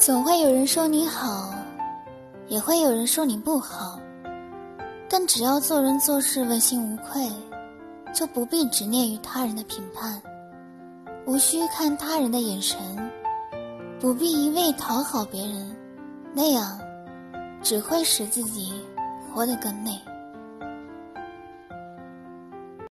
总会有人说你好也会有人说你不好。但只要做人做事问心无愧就不必执念于他人的评判。无需看他人的眼神不必一味讨好别人那样只会使自己活得更累